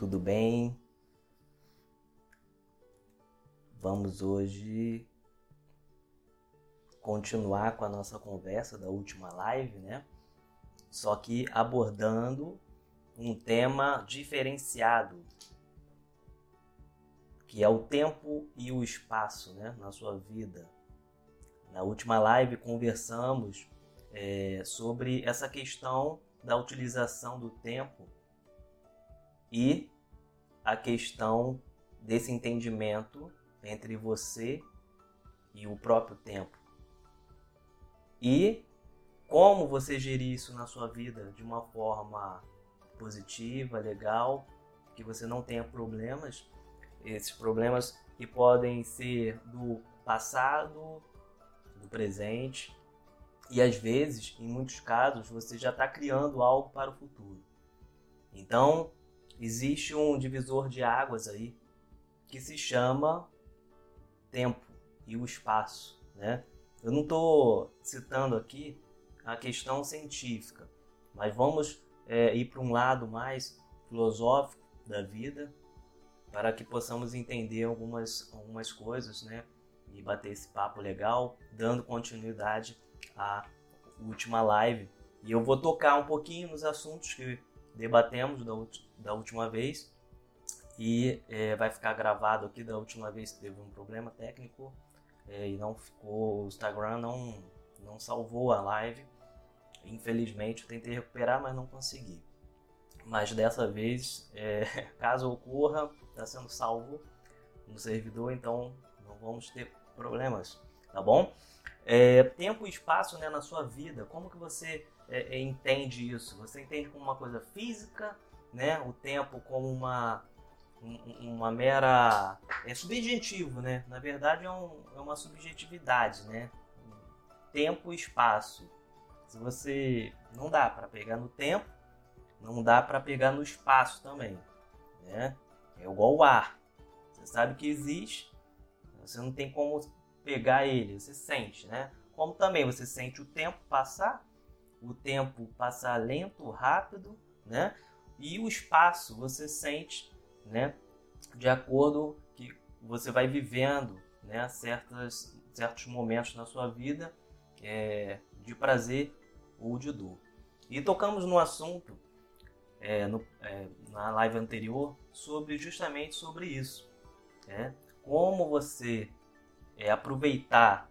tudo bem? Vamos hoje continuar com a nossa conversa da última live, né? Só que abordando um tema diferenciado, que é o tempo e o espaço, né, na sua vida. Na última live conversamos é, sobre essa questão da utilização do tempo e a questão desse entendimento entre você e o próprio tempo. E como você gerir isso na sua vida de uma forma positiva, legal, que você não tenha problemas, esses problemas que podem ser do passado, do presente, e às vezes, em muitos casos, você já está criando algo para o futuro. Então, existe um divisor de águas aí que se chama tempo e o espaço, né? Eu não estou citando aqui a questão científica, mas vamos é, ir para um lado mais filosófico da vida para que possamos entender algumas, algumas coisas, né? E bater esse papo legal, dando continuidade à última live. E eu vou tocar um pouquinho nos assuntos que debatemos da, da última vez e é, vai ficar gravado aqui da última vez que teve um problema técnico é, e não ficou o Instagram não não salvou a live. Infelizmente eu tentei recuperar mas não consegui. Mas dessa vez é, caso ocorra está sendo salvo no servidor então não vamos ter problemas tá bom? É, tempo e espaço né, na sua vida como que você é, é, entende isso? Você entende como uma coisa física, né? O tempo como uma uma mera é subjetivo, né? Na verdade é, um, é uma subjetividade, né? Tempo e espaço. Se você não dá para pegar no tempo, não dá para pegar no espaço também, né? É igual o ar. Você sabe que existe, você não tem como pegar ele, você sente, né? Como também você sente o tempo passar, o tempo passar lento, rápido, né? E o espaço você sente, né? De acordo que você vai vivendo, né? Certas, certos momentos na sua vida é, de prazer ou de dor. E tocamos no assunto é, no, é, na live anterior sobre justamente sobre isso, né? Como você é, aproveitar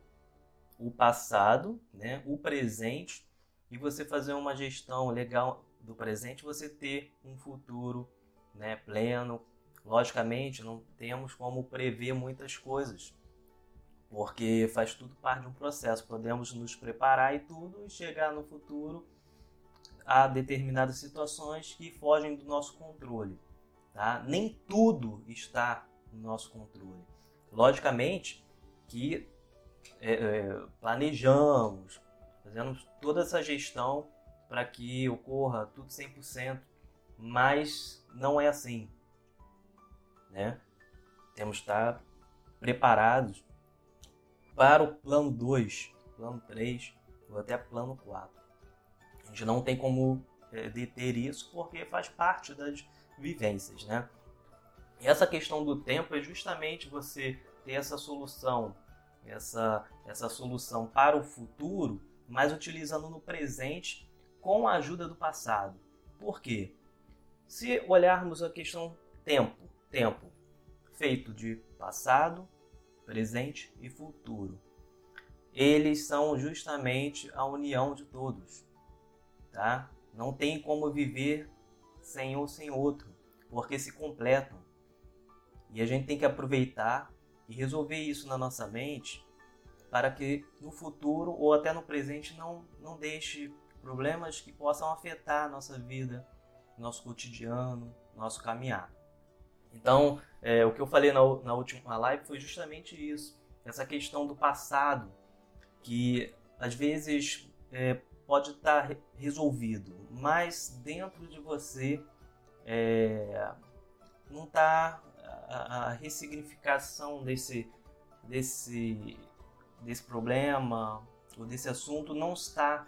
o passado, né? O presente e você fazer uma gestão legal do presente, você ter um futuro né, pleno. Logicamente, não temos como prever muitas coisas, porque faz tudo parte de um processo. Podemos nos preparar e tudo e chegar no futuro a determinadas situações que fogem do nosso controle. Tá? Nem tudo está no nosso controle. Logicamente que é, é, planejamos, Fazemos toda essa gestão para que ocorra tudo 100%, mas não é assim. Né? Temos que estar preparados para o plano 2, plano 3 ou até plano 4. A gente não tem como é, deter isso porque faz parte das vivências, né? E essa questão do tempo é justamente você ter essa solução, essa, essa solução para o futuro mas utilizando no presente com a ajuda do passado. Por quê? Se olharmos a questão tempo, tempo feito de passado, presente e futuro, eles são justamente a união de todos, tá? Não tem como viver sem um sem outro, porque se completam. E a gente tem que aproveitar e resolver isso na nossa mente para que no futuro ou até no presente não, não deixe problemas que possam afetar a nossa vida, nosso cotidiano, nosso caminhar. Então, é, o que eu falei na, na última live foi justamente isso, essa questão do passado, que às vezes é, pode estar resolvido, mas dentro de você é, não está a, a ressignificação desse, desse desse problema ou desse assunto não está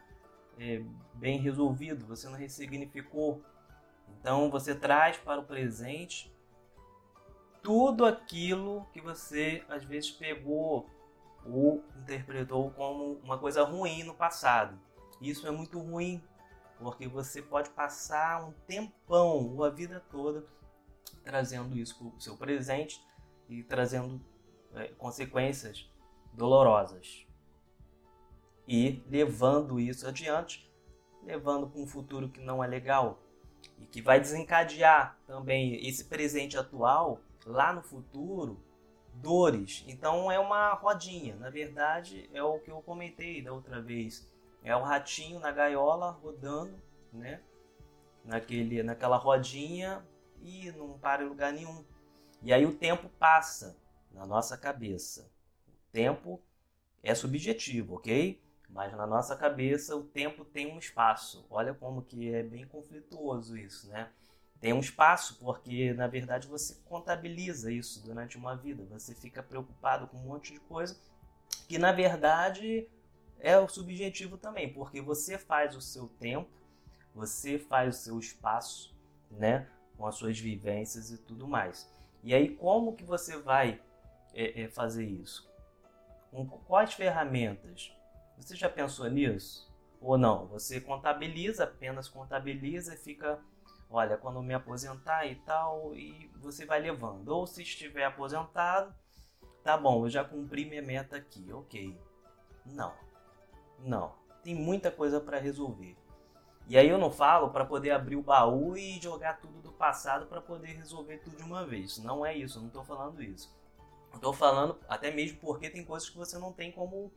é, bem resolvido, você não ressignificou. Então você traz para o presente tudo aquilo que você às vezes pegou ou interpretou como uma coisa ruim no passado. Isso é muito ruim, porque você pode passar um tempão ou a vida toda trazendo isso para o seu presente e trazendo é, consequências dolorosas. E levando isso adiante, levando para um futuro que não é legal e que vai desencadear também esse presente atual lá no futuro dores. Então é uma rodinha. Na verdade, é o que eu comentei da outra vez. É o ratinho na gaiola rodando, né? Naquele, naquela rodinha e não para em lugar nenhum. E aí o tempo passa na nossa cabeça. Tempo é subjetivo, ok? Mas na nossa cabeça o tempo tem um espaço. Olha como que é bem conflituoso isso, né? Tem um espaço porque na verdade você contabiliza isso durante uma vida. Você fica preocupado com um monte de coisa que na verdade é o subjetivo também, porque você faz o seu tempo, você faz o seu espaço, né? com as suas vivências e tudo mais. E aí, como que você vai é, é, fazer isso? Com quais ferramentas? Você já pensou nisso? Ou não? Você contabiliza, apenas contabiliza e fica, olha, quando eu me aposentar e tal, e você vai levando. Ou se estiver aposentado, tá bom, eu já cumpri minha meta aqui, ok. Não, não. Tem muita coisa para resolver. E aí eu não falo para poder abrir o baú e jogar tudo do passado para poder resolver tudo de uma vez. Não é isso, não estou falando isso. Estou falando até mesmo porque tem coisas que você não tem como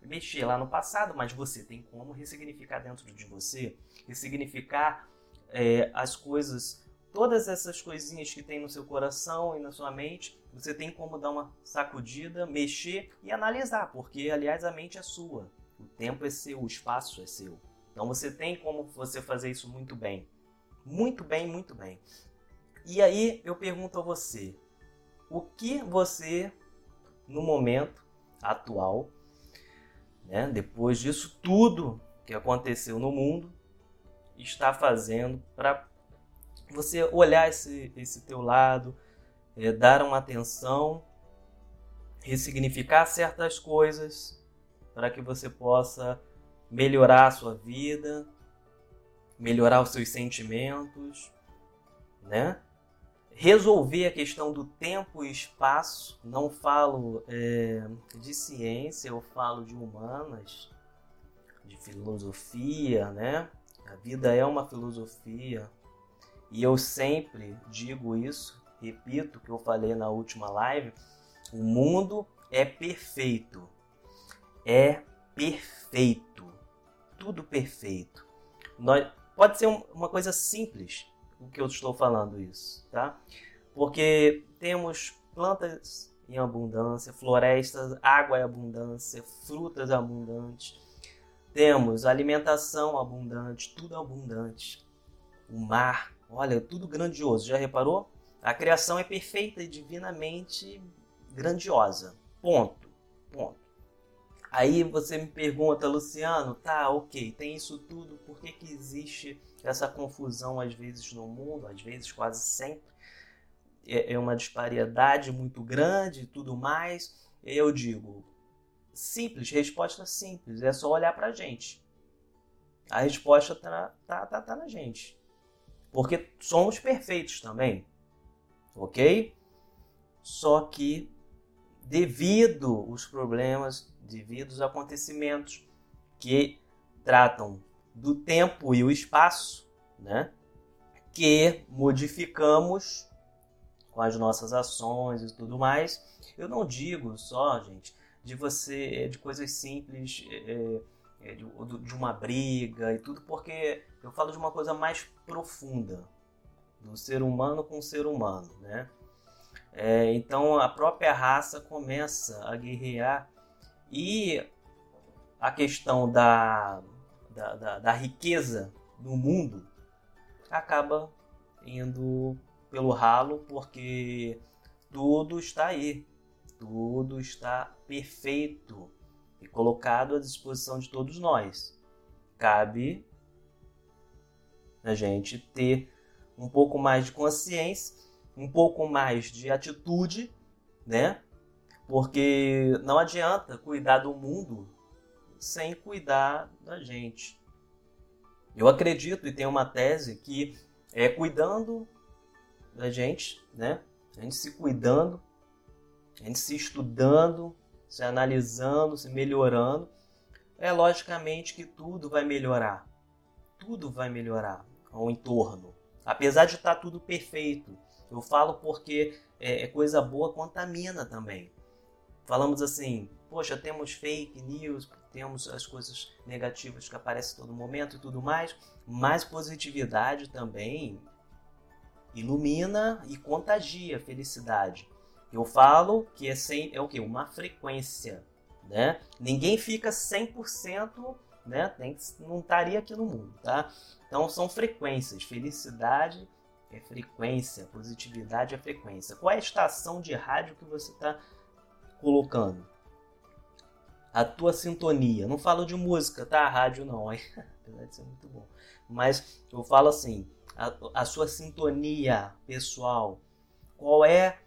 mexer lá no passado, mas você tem como ressignificar dentro de você, ressignificar é, as coisas, todas essas coisinhas que tem no seu coração e na sua mente, você tem como dar uma sacudida, mexer e analisar, porque aliás a mente é sua, o tempo é seu, o espaço é seu. Então você tem como você fazer isso muito bem. Muito bem, muito bem. E aí eu pergunto a você, o que você no momento atual, né, depois disso tudo que aconteceu no mundo, está fazendo para você olhar esse, esse teu lado, é, dar uma atenção, ressignificar certas coisas para que você possa melhorar a sua vida, melhorar os seus sentimentos, né? Resolver a questão do tempo e espaço. Não falo é, de ciência, eu falo de humanas, de filosofia, né? A vida é uma filosofia e eu sempre digo isso, repito o que eu falei na última live: o mundo é perfeito. É perfeito tudo perfeito. Nós, pode ser uma coisa simples o que eu estou falando isso, tá? Porque temos plantas em abundância, florestas, água em abundância, frutas abundantes. Temos alimentação abundante, tudo abundante. O mar, olha, tudo grandioso. Já reparou? A criação é perfeita e divinamente grandiosa. Ponto. Ponto. Aí você me pergunta, Luciano, tá, ok, tem isso tudo, por que, que existe essa confusão às vezes no mundo, às vezes quase sempre? É, é uma disparidade muito grande e tudo mais. Eu digo, simples, resposta simples, é só olhar pra gente. A resposta tá, tá, tá, tá na gente. Porque somos perfeitos também, ok? Só que devido os problemas devido aos acontecimentos que tratam do tempo e o espaço, né? Que modificamos com as nossas ações e tudo mais. Eu não digo só, gente, de você, de coisas simples, é, é, de, de uma briga e tudo, porque eu falo de uma coisa mais profunda do ser humano com o ser humano, né? É, então a própria raça começa a guerrear e a questão da, da, da, da riqueza no mundo acaba indo pelo ralo porque tudo está aí, tudo está perfeito e colocado à disposição de todos nós. Cabe a gente ter um pouco mais de consciência, um pouco mais de atitude, né? Porque não adianta cuidar do mundo sem cuidar da gente. Eu acredito e tenho uma tese que é cuidando da gente, né? A gente se cuidando, a gente se estudando, se analisando, se melhorando, é logicamente que tudo vai melhorar. Tudo vai melhorar ao entorno. Apesar de estar tudo perfeito. Eu falo porque é, é coisa boa contamina também. Falamos assim, poxa, temos fake news, temos as coisas negativas que aparecem todo momento e tudo mais, mas positividade também ilumina e contagia a felicidade. Eu falo que é, sem, é o que? Uma frequência. Né? Ninguém fica 100%, né? Tem, não estaria aqui no mundo. Tá? Então são frequências. Felicidade é frequência, positividade é frequência. Qual é a estação de rádio que você está colocando? A tua sintonia. Não falo de música, tá? Rádio não, apesar de ser muito bom. Mas eu falo assim, a, a sua sintonia pessoal. Qual é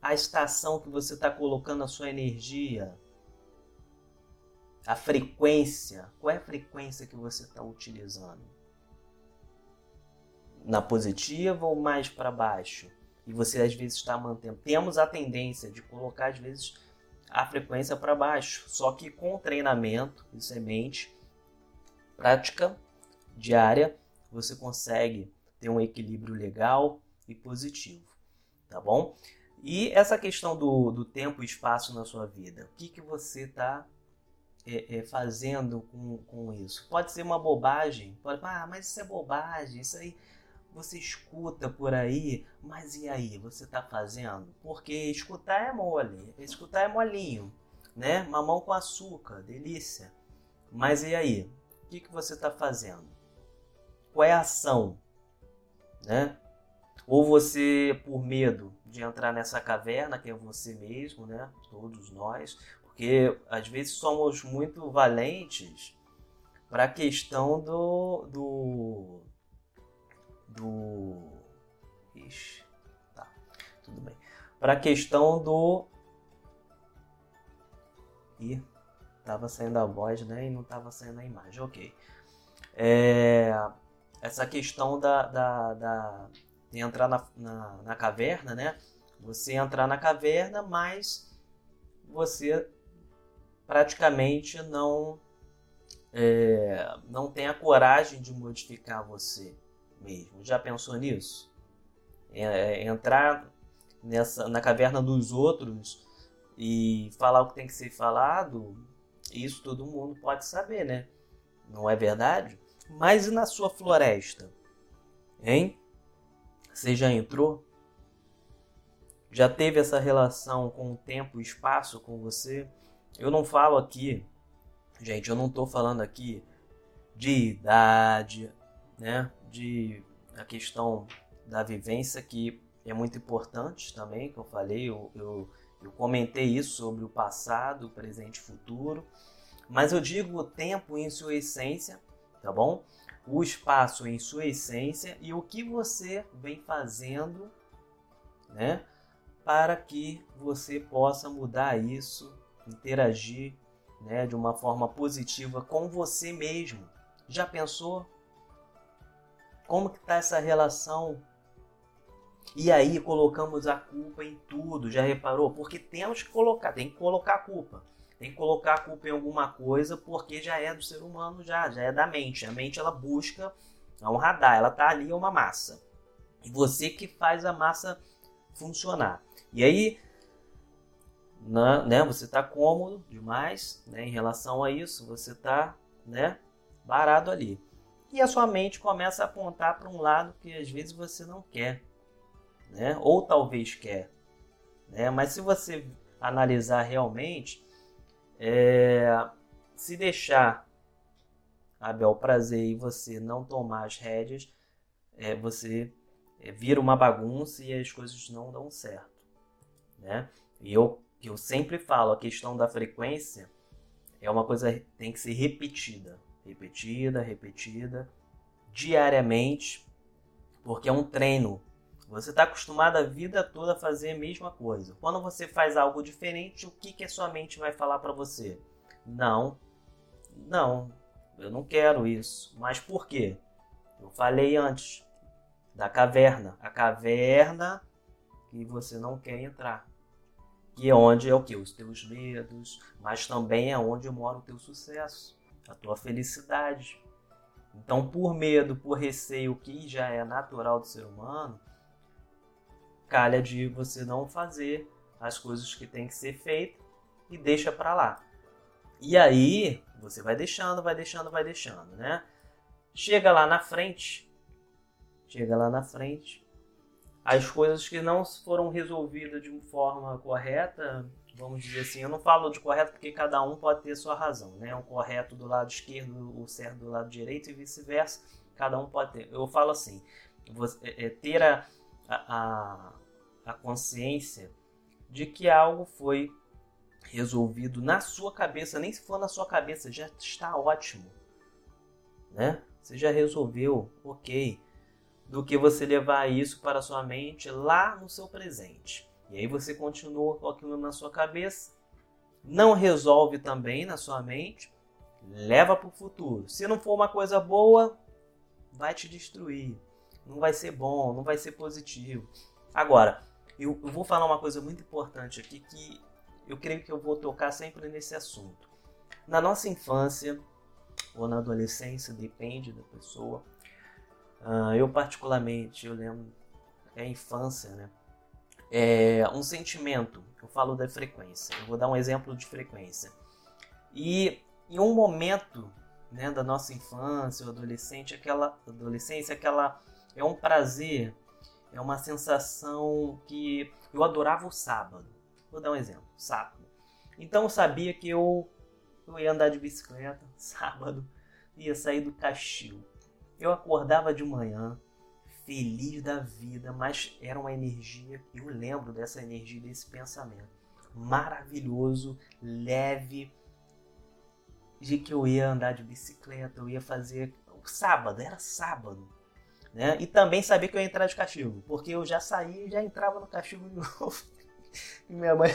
a estação que você está colocando a sua energia? A frequência. Qual é a frequência que você está utilizando? Na positiva ou mais para baixo? E você às vezes está mantendo. Temos a tendência de colocar às vezes a frequência para baixo. Só que com treinamento e semente, prática diária, você consegue ter um equilíbrio legal e positivo, tá bom? E essa questão do, do tempo e espaço na sua vida, o que, que você está é, é, fazendo com, com isso? Pode ser uma bobagem, pode ah, mas isso é bobagem, isso aí você escuta por aí, mas e aí, você está fazendo? Porque escutar é mole, escutar é molinho, né? Mamão com açúcar, delícia. Mas e aí, o que, que você está fazendo? qual é a ação, né? Ou você, por medo de entrar nessa caverna, que é você mesmo, né? Todos nós, porque às vezes somos muito valentes para a questão do. do. Do. Ixi, tá, tudo bem. Para a questão do. Ih, tava saindo a voz, né? E não tava saindo a imagem, ok. É, essa questão da, da, da de entrar na, na, na, caverna, né? Você entrar na caverna, mas você praticamente não é, não tem a coragem de modificar você mesmo. Já pensou nisso? É, é, entrar nessa na caverna dos outros e falar o que tem que ser falado, isso todo mundo pode saber, né? Não é verdade? Mas e na sua floresta? Hein? Você já entrou? Já teve essa relação com o tempo e espaço com você? Eu não falo aqui, gente, eu não estou falando aqui de idade, né? De a questão da vivência que é muito importante também, que eu falei, eu, eu, eu comentei isso sobre o passado, presente e futuro. Mas eu digo o tempo em sua essência, tá bom? O espaço em sua essência e o que você vem fazendo, né? Para que você possa mudar isso, interagir, né, de uma forma positiva com você mesmo. Já pensou como que tá essa relação? E aí colocamos a culpa em tudo, já reparou? Porque temos que colocar, tem que colocar a culpa tem que colocar a culpa em alguma coisa porque já é do ser humano, já, já é da mente. A mente ela busca é um radar, ela tá ali é uma massa. E você que faz a massa funcionar. E aí, na, né, você está cômodo demais né, em relação a isso, você está né, parado ali. E a sua mente começa a apontar para um lado que às vezes você não quer, né? ou talvez quer. Né? Mas se você analisar realmente, é, se deixar a bel prazer e você não tomar as rédeas, é, você é, vira uma bagunça e as coisas não dão certo. Né? E eu, eu sempre falo, a questão da frequência é uma coisa que tem que ser repetida. Repetida, repetida, diariamente, Porque é um treino. Você está acostumado a vida toda a fazer a mesma coisa. Quando você faz algo diferente, o que, que a sua mente vai falar para você? Não, não, eu não quero isso. Mas por quê? Eu falei antes da caverna. A caverna que você não quer entrar. Que é onde é o que? Os teus medos, mas também é onde mora o teu sucesso, a tua felicidade. Então, por medo, por receio, que já é natural do ser humano, calha de você não fazer as coisas que tem que ser feita e deixa para lá. E aí, você vai deixando, vai deixando, vai deixando, né? Chega lá na frente, chega lá na frente, as coisas que não foram resolvidas de forma correta, vamos dizer assim, eu não falo de correto porque cada um pode ter sua razão, né? O correto do lado esquerdo, o certo do lado direito e vice-versa, cada um pode ter. Eu falo assim, você, é, é ter a, a, a consciência de que algo foi resolvido na sua cabeça, nem se for na sua cabeça, já está ótimo, né? Você já resolveu, ok, do que você levar isso para sua mente lá no seu presente. E aí você continua com aquilo na sua cabeça, não resolve também na sua mente, leva para o futuro. Se não for uma coisa boa, vai te destruir. Não vai ser bom, não vai ser positivo. Agora, eu, eu vou falar uma coisa muito importante aqui que eu creio que eu vou tocar sempre nesse assunto. Na nossa infância ou na adolescência, depende da pessoa. Uh, eu particularmente, eu lembro é a infância, né? É um sentimento. Eu falo da frequência. Eu vou dar um exemplo de frequência. E em um momento, né, da nossa infância, ou adolescente, aquela adolescência, aquela é um prazer, é uma sensação que eu adorava o sábado. Vou dar um exemplo, sábado. Então eu sabia que eu, eu ia andar de bicicleta sábado, ia sair do castigo. Eu acordava de manhã, feliz da vida, mas era uma energia, eu lembro dessa energia, desse pensamento. Maravilhoso, leve, de que eu ia andar de bicicleta, eu ia fazer. O sábado, era sábado. Né? E também sabia que eu ia entrar de castigo, porque eu já saía e já entrava no castigo de novo. Minha mãe,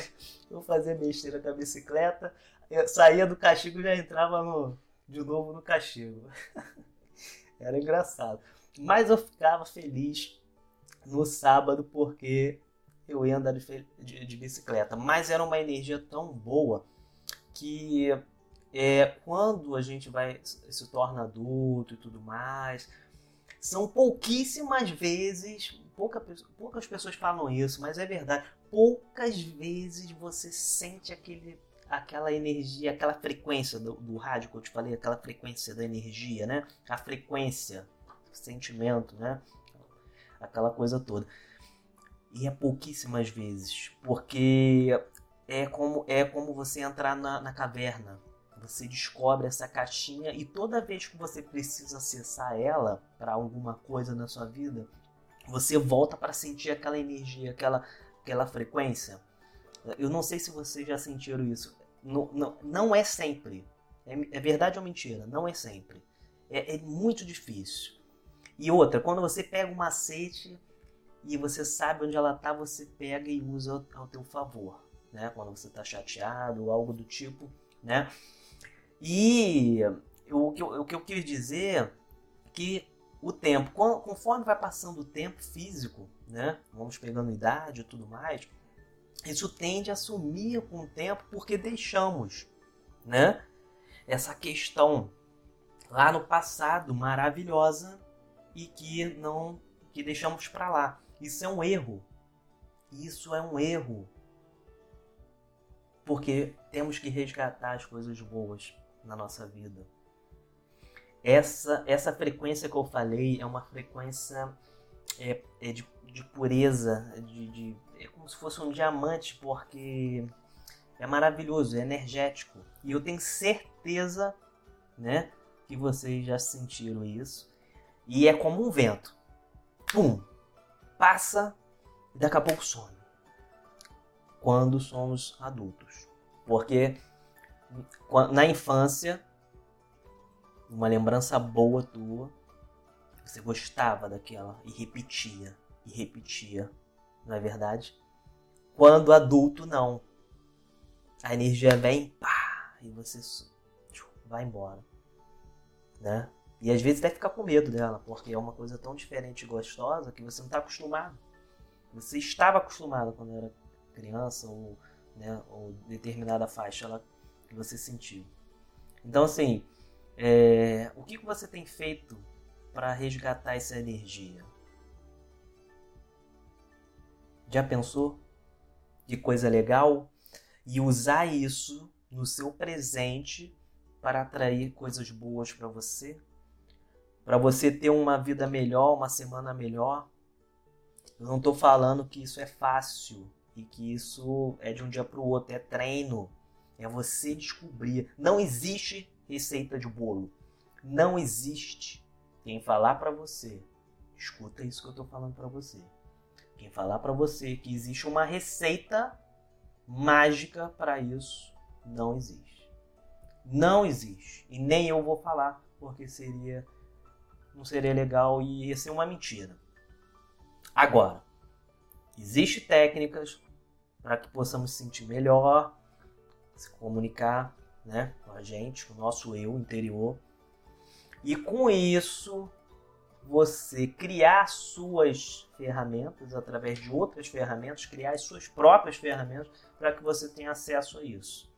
eu fazia besteira com a bicicleta, eu saía do castigo e já entrava no, de novo no castigo. Era engraçado. Mas eu ficava feliz no sábado porque eu ia andar de, de, de bicicleta. Mas era uma energia tão boa que é, quando a gente vai se torna adulto e tudo mais, são pouquíssimas vezes, pouca, poucas pessoas falam isso, mas é verdade poucas vezes você sente aquele, aquela energia, aquela frequência do, do rádio que eu te falei, aquela frequência da energia, né? A frequência, sentimento, né? Aquela coisa toda. E é pouquíssimas vezes, porque é como, é como você entrar na, na caverna. Você descobre essa caixinha e toda vez que você precisa acessar ela para alguma coisa na sua vida, você volta para sentir aquela energia, aquela aquela frequência. Eu não sei se vocês já sentiram isso. Não, não, não é sempre. É, é, verdade ou mentira? Não é sempre. É, é muito difícil. E outra, quando você pega um macete e você sabe onde ela está, você pega e usa ao teu favor. Né? Quando você está chateado ou algo do tipo. Né? E o que, eu, o que eu quis dizer que o tempo, conforme vai passando o tempo físico, né? Vamos pegando idade e tudo mais, isso tende a sumir com o tempo porque deixamos, né? Essa questão lá no passado maravilhosa e que não que deixamos para lá. Isso é um erro. Isso é um erro. Porque temos que resgatar as coisas boas na nossa vida essa, essa frequência que eu falei é uma frequência é, é de, de pureza, de, de, é como se fosse um diamante, porque é maravilhoso, é energético. E eu tenho certeza né, que vocês já sentiram isso. E é como um vento. Pum! Passa e daqui a pouco some. Quando somos adultos. Porque na infância uma lembrança boa tua. Você gostava daquela e repetia e repetia, não é verdade? Quando adulto, não. A energia vem, pá, e você vai embora, né? E às vezes até ficar com medo dela, porque é uma coisa tão diferente e gostosa que você não está acostumado. Você estava acostumado quando era criança ou, né, ou determinada faixa ela, que você sentiu. Então, assim, é, o que, que você tem feito para resgatar essa energia? Já pensou? Que coisa legal? E usar isso no seu presente para atrair coisas boas para você? Para você ter uma vida melhor, uma semana melhor? Eu não estou falando que isso é fácil e que isso é de um dia para o outro, é treino. É você descobrir. Não existe receita de bolo. Não existe. Quem falar para você, escuta isso que eu estou falando para você. Quem falar para você que existe uma receita mágica para isso, não existe. Não existe. E nem eu vou falar, porque seria não seria legal e ia ser uma mentira. Agora, existem técnicas para que possamos se sentir melhor, se comunicar né, com a gente, com o nosso eu interior. E com isso, você criar suas ferramentas através de outras ferramentas, criar as suas próprias ferramentas para que você tenha acesso a isso.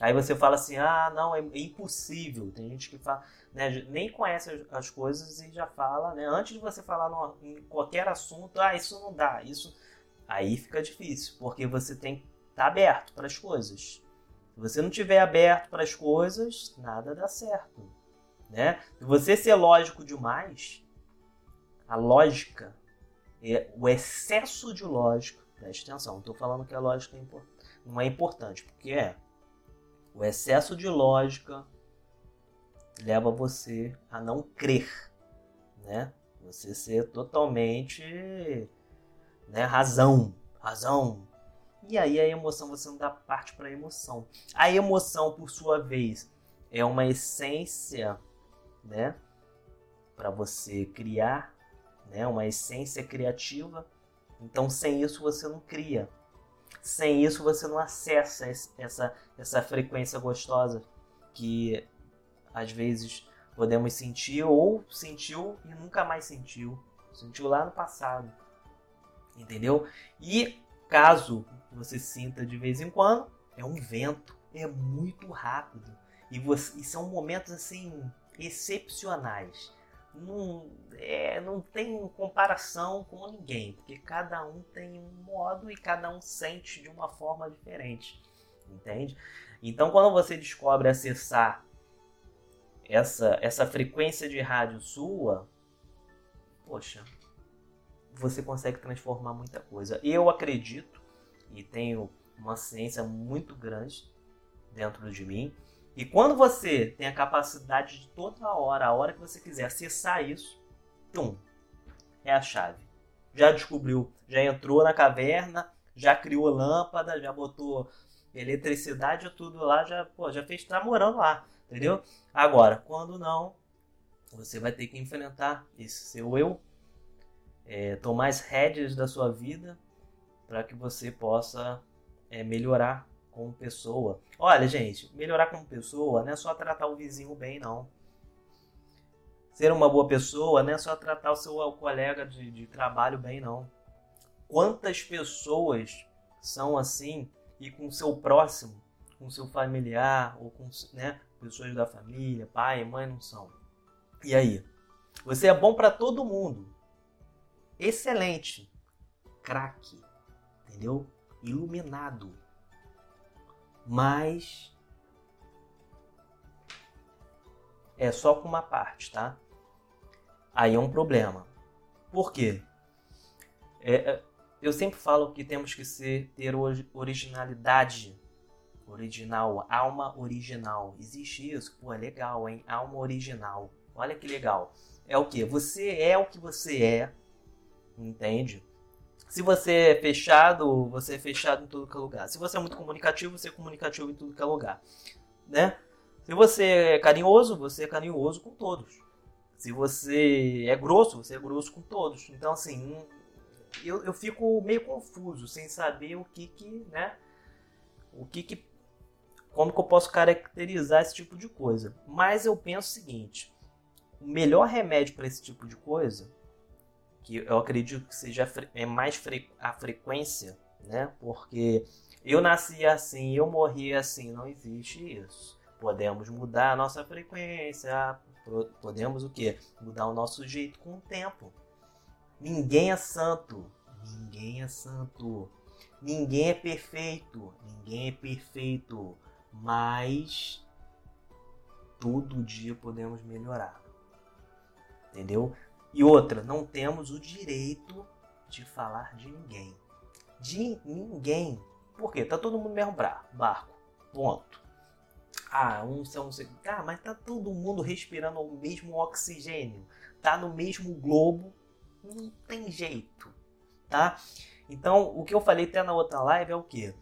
Aí você fala assim: ah, não, é impossível. Tem gente que fala, né, nem conhece as coisas e já fala, né, antes de você falar no, em qualquer assunto, ah, isso não dá, isso. Aí fica difícil, porque você tem que estar tá aberto para as coisas. Se você não estiver aberto para as coisas, nada dá certo. Né? Se você ser lógico demais, a lógica, é, o excesso de lógica, preste atenção, não estou falando que a lógica é não é importante, porque é. O excesso de lógica leva você a não crer, né? Você ser totalmente, né, razão, razão, e aí a emoção, você não dá parte para a emoção. A emoção, por sua vez, é uma essência, né? Para você criar, né? Uma essência criativa. Então, sem isso você não cria. Sem isso você não acessa essa, essa frequência gostosa que às vezes podemos sentir ou sentiu e nunca mais sentiu. Sentiu lá no passado. Entendeu? E caso você sinta de vez em quando, é um vento, é muito rápido. E, você, e são momentos assim excepcionais. Não, é, não tem comparação com ninguém, porque cada um tem um modo e cada um sente de uma forma diferente. Entende? Então, quando você descobre acessar essa, essa frequência de rádio sua, poxa, você consegue transformar muita coisa. Eu acredito e tenho uma ciência muito grande dentro de mim. E quando você tem a capacidade de toda hora, a hora que você quiser acessar isso, tum, é a chave. Já descobriu, já entrou na caverna, já criou lâmpada, já botou eletricidade tudo lá, já, pô, já fez, tá morando lá, entendeu? Agora, quando não, você vai ter que enfrentar esse seu eu é, tomar as rédeas da sua vida para que você possa é, melhorar como pessoa. Olha, gente, melhorar como pessoa não é só tratar o vizinho bem, não. Ser uma boa pessoa não é só tratar o seu colega de, de trabalho bem, não. Quantas pessoas são assim e com seu próximo, com seu familiar ou com né, pessoas da família, pai, mãe, não são? E aí? Você é bom para todo mundo, excelente, craque, entendeu? Iluminado. Mas é só com uma parte, tá? Aí é um problema. Por quê? É, é eu sempre falo que temos que ser, ter originalidade. Original, alma original. Existe isso? Pô, é legal, hein? Alma original. Olha que legal. É o que? Você é o que você é entende? Se você é fechado, você é fechado em tudo que é lugar. Se você é muito comunicativo, você é comunicativo em tudo que é lugar, né? Se você é carinhoso, você é carinhoso com todos. Se você é grosso, você é grosso com todos. Então, assim, eu, eu fico meio confuso, sem saber o que que, né? O que que. Como que eu posso caracterizar esse tipo de coisa. Mas eu penso o seguinte: o melhor remédio para esse tipo de coisa, que eu acredito que seja é mais fre a frequência, né? Porque eu nasci assim, eu morri assim, não existe isso. Podemos mudar a nossa frequência, podemos o quê? Mudar o nosso jeito com o tempo. Ninguém é santo, ninguém é santo. Ninguém é perfeito, ninguém é perfeito, mas todo dia podemos melhorar. Entendeu? E outra, não temos o direito de falar de ninguém. De ninguém. Por quê? Tá todo mundo no mesmo barco. Ponto. Ah, um são. Ah, mas tá todo mundo respirando o mesmo oxigênio. Tá no mesmo globo. Não tem jeito. Tá? Então, o que eu falei até na outra live é o que?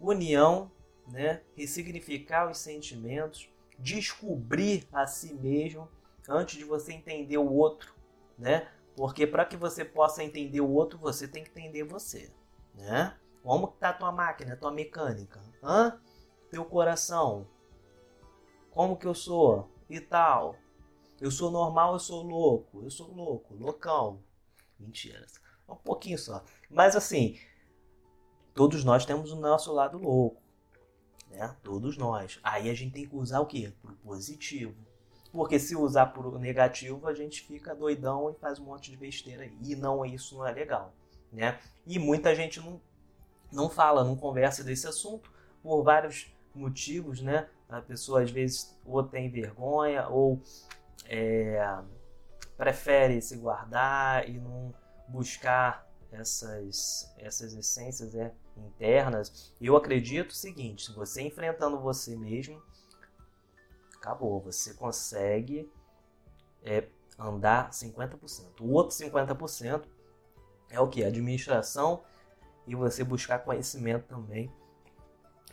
União, né? ressignificar os sentimentos, descobrir a si mesmo antes de você entender o outro, né? Porque para que você possa entender o outro, você tem que entender você, né? Como está a tua máquina, a tua mecânica? Hã? Teu coração? Como que eu sou? E tal. Eu sou normal, eu sou louco. Eu sou louco, loucão. Mentira. Um pouquinho só. Mas assim, todos nós temos o nosso lado louco. Né? Todos nós. Aí a gente tem que usar o quê? Pro positivo. Porque se usar por negativo, a gente fica doidão e faz um monte de besteira. E não, isso não é legal. Né? E muita gente não não fala, não conversa desse assunto por vários motivos, né? A pessoa às vezes ou tem vergonha ou é, prefere se guardar e não buscar essas, essas essências é, internas. Eu acredito o seguinte: se você enfrentando você mesmo, acabou, você consegue é, andar 50%. O outro 50% é o que? Administração e você buscar conhecimento também,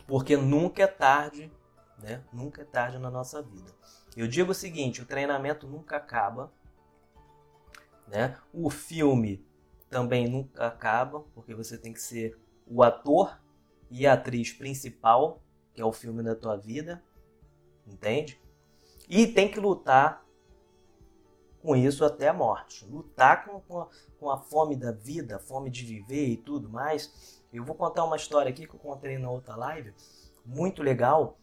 porque nunca é tarde, né? Nunca é tarde na nossa vida. Eu digo o seguinte, o treinamento nunca acaba, né? O filme também nunca acaba, porque você tem que ser o ator e a atriz principal, que é o filme da tua vida, entende? E tem que lutar com isso até a morte. Lutar com, com, a, com a fome da vida, a fome de viver e tudo mais. Eu vou contar uma história aqui que eu contei na outra live, muito legal,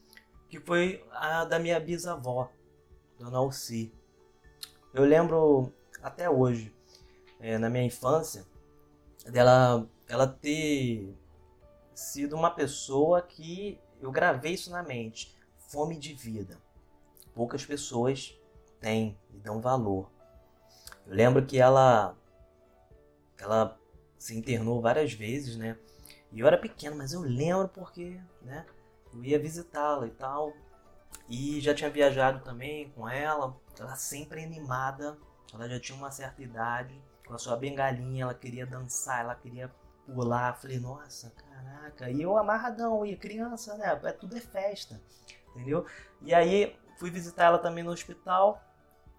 que foi a da minha bisavó, Dona Alci. Eu lembro até hoje, é, na minha infância, dela ela ter sido uma pessoa que eu gravei isso na mente. Fome de vida. Poucas pessoas têm e dão valor. Eu lembro que ela ela se internou várias vezes, né? E eu era pequeno, mas eu lembro porque, né? Eu ia visitá-la e tal. E já tinha viajado também com ela. Ela sempre animada. Ela já tinha uma certa idade. Com a sua bengalinha, ela queria dançar, ela queria pular. Falei, nossa, caraca. E eu amarradão, e criança, né? É, tudo é festa, entendeu? E aí fui visitar ela também no hospital.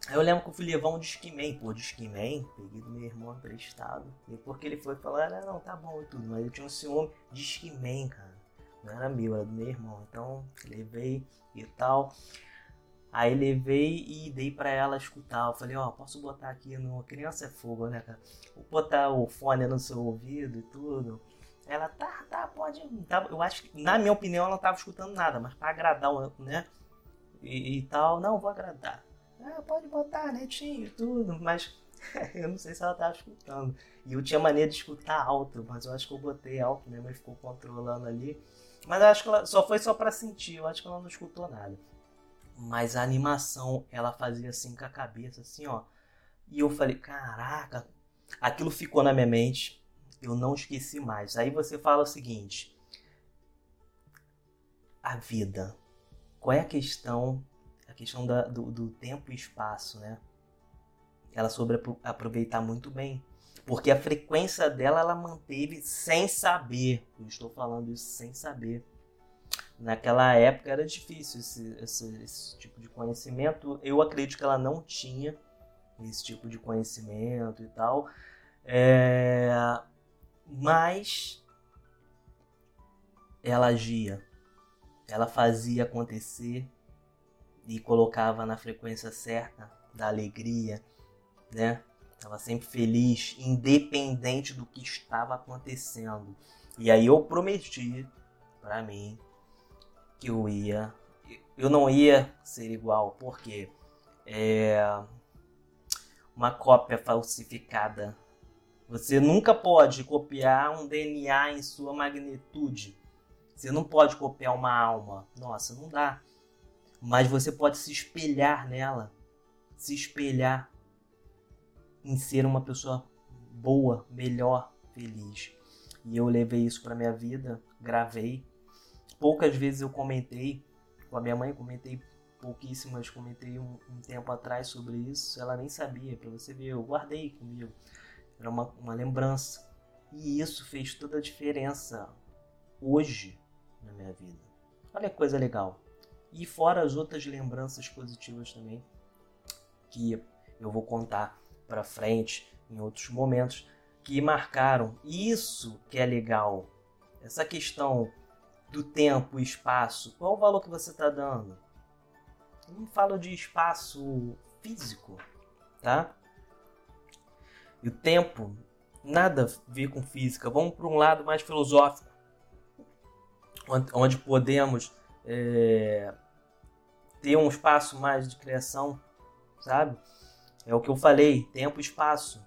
Aí eu lembro que eu fui levar um Discman, pô, Discman, peguei do meu irmão emprestado. E porque ele foi falar, ah, não, tá bom e tudo, mas eu tinha um ciúme, Discman, cara. Não era meu, era do meu irmão. Então, levei e tal. Aí levei e dei para ela escutar. Eu falei, ó, oh, posso botar aqui no. Criança é fogo, né, cara? Vou botar o fone no seu ouvido e tudo. Ela, tá, tá, pode. Tá, eu acho que, na minha opinião, ela não tava escutando nada, mas para agradar, né? E, e tal, não, vou agradar ah, pode botar netinho e tudo, mas eu não sei se ela tava escutando. E eu tinha maneira de escutar alto, mas eu acho que eu botei alto, minha mãe ficou controlando ali. Mas eu acho que ela só foi só para sentir, eu acho que ela não escutou nada. Mas a animação, ela fazia assim com a cabeça, assim, ó. E eu falei, caraca, aquilo ficou na minha mente, eu não esqueci mais. Aí você fala o seguinte: a vida. Qual é a questão a questão da, do, do tempo e espaço, né? Ela soube aproveitar muito bem. Porque a frequência dela ela manteve sem saber. Eu estou falando isso sem saber. Naquela época era difícil esse, esse, esse tipo de conhecimento. Eu acredito que ela não tinha, esse tipo de conhecimento e tal. É... Mas ela agia, ela fazia acontecer e colocava na frequência certa da alegria, né? Estava sempre feliz, independente do que estava acontecendo. E aí eu prometi para mim que eu ia, eu não ia ser igual, porque é uma cópia falsificada. Você nunca pode copiar um DNA em sua magnitude. Você não pode copiar uma alma. Nossa, não dá. Mas você pode se espelhar nela. Se espelhar em ser uma pessoa boa, melhor, feliz. E eu levei isso para minha vida, gravei. Poucas vezes eu comentei com a minha mãe, comentei pouquíssimas, comentei um, um tempo atrás sobre isso. Ela nem sabia, para você ver, eu guardei comigo. Era uma, uma lembrança. E isso fez toda a diferença hoje na minha vida. Olha que coisa legal. E fora as outras lembranças positivas também que eu vou contar para frente em outros momentos que marcaram. Isso que é legal. Essa questão do tempo e espaço. Qual o valor que você está dando? Eu não falo de espaço físico, tá? E o tempo, nada a ver com física. Vamos para um lado mais filosófico, onde podemos é, ter um espaço mais de criação, sabe? É o que eu falei, tempo e espaço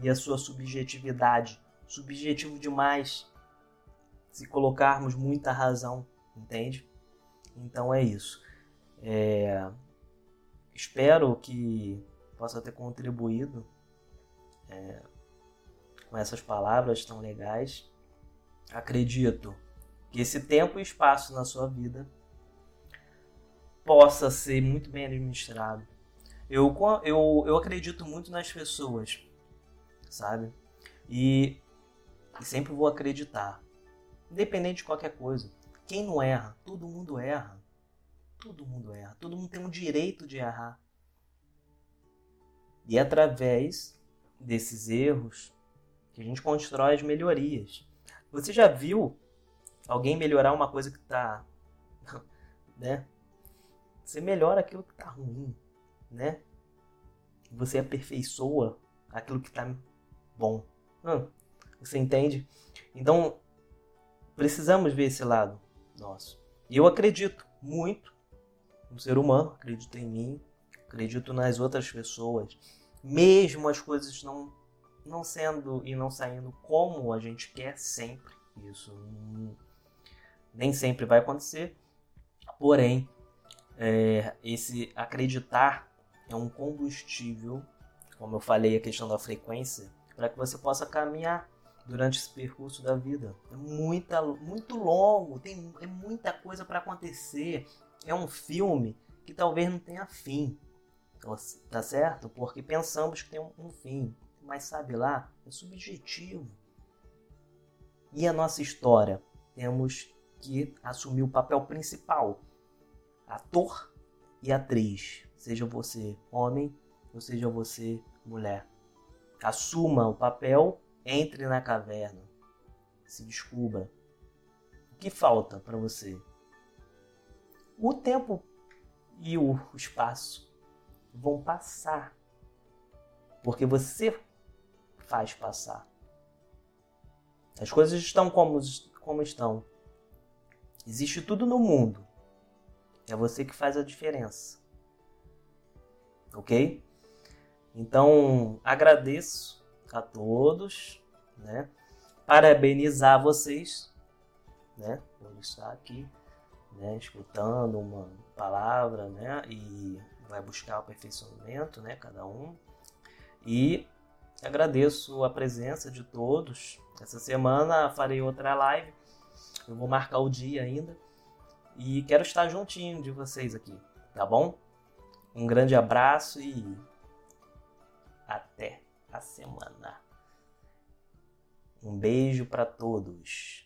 e a sua subjetividade. Subjetivo demais se colocarmos muita razão, entende? Então é isso. É... Espero que possa ter contribuído é... com essas palavras tão legais. Acredito que esse tempo e espaço na sua vida possa ser muito bem administrado eu, eu, eu acredito muito nas pessoas, sabe? E, e sempre vou acreditar. Independente de qualquer coisa. Quem não erra? Todo mundo erra. Todo mundo erra. Todo mundo tem o direito de errar. E é através desses erros que a gente constrói as melhorias. Você já viu alguém melhorar uma coisa que está, né? Você melhora aquilo que está ruim né? Você aperfeiçoa aquilo que está bom. Hum, você entende? Então, precisamos ver esse lado nosso. E eu acredito muito no ser humano, acredito em mim, acredito nas outras pessoas, mesmo as coisas não não sendo e não saindo como a gente quer sempre. Isso nem sempre vai acontecer. Porém, é, esse acreditar é um combustível, como eu falei, a questão da frequência, para que você possa caminhar durante esse percurso da vida. É muita, muito longo, tem é muita coisa para acontecer. É um filme que talvez não tenha fim, tá certo? Porque pensamos que tem um, um fim, mas sabe lá, é subjetivo. E a nossa história? Temos que assumir o papel principal, ator e atriz seja você homem ou seja você mulher. Assuma o papel, entre na caverna, se descubra. O que falta para você? O tempo e o espaço vão passar, porque você faz passar. As coisas estão como, como estão. Existe tudo no mundo. É você que faz a diferença ok? Então agradeço a todos, né? Parabenizar vocês, né? Por estar aqui, né? Escutando uma palavra, né? E vai buscar o aperfeiçoamento, né? Cada um. E agradeço a presença de todos. Essa semana farei outra live. Eu vou marcar o dia ainda. E quero estar juntinho de vocês aqui, tá bom? Um grande abraço e até a semana. Um beijo para todos.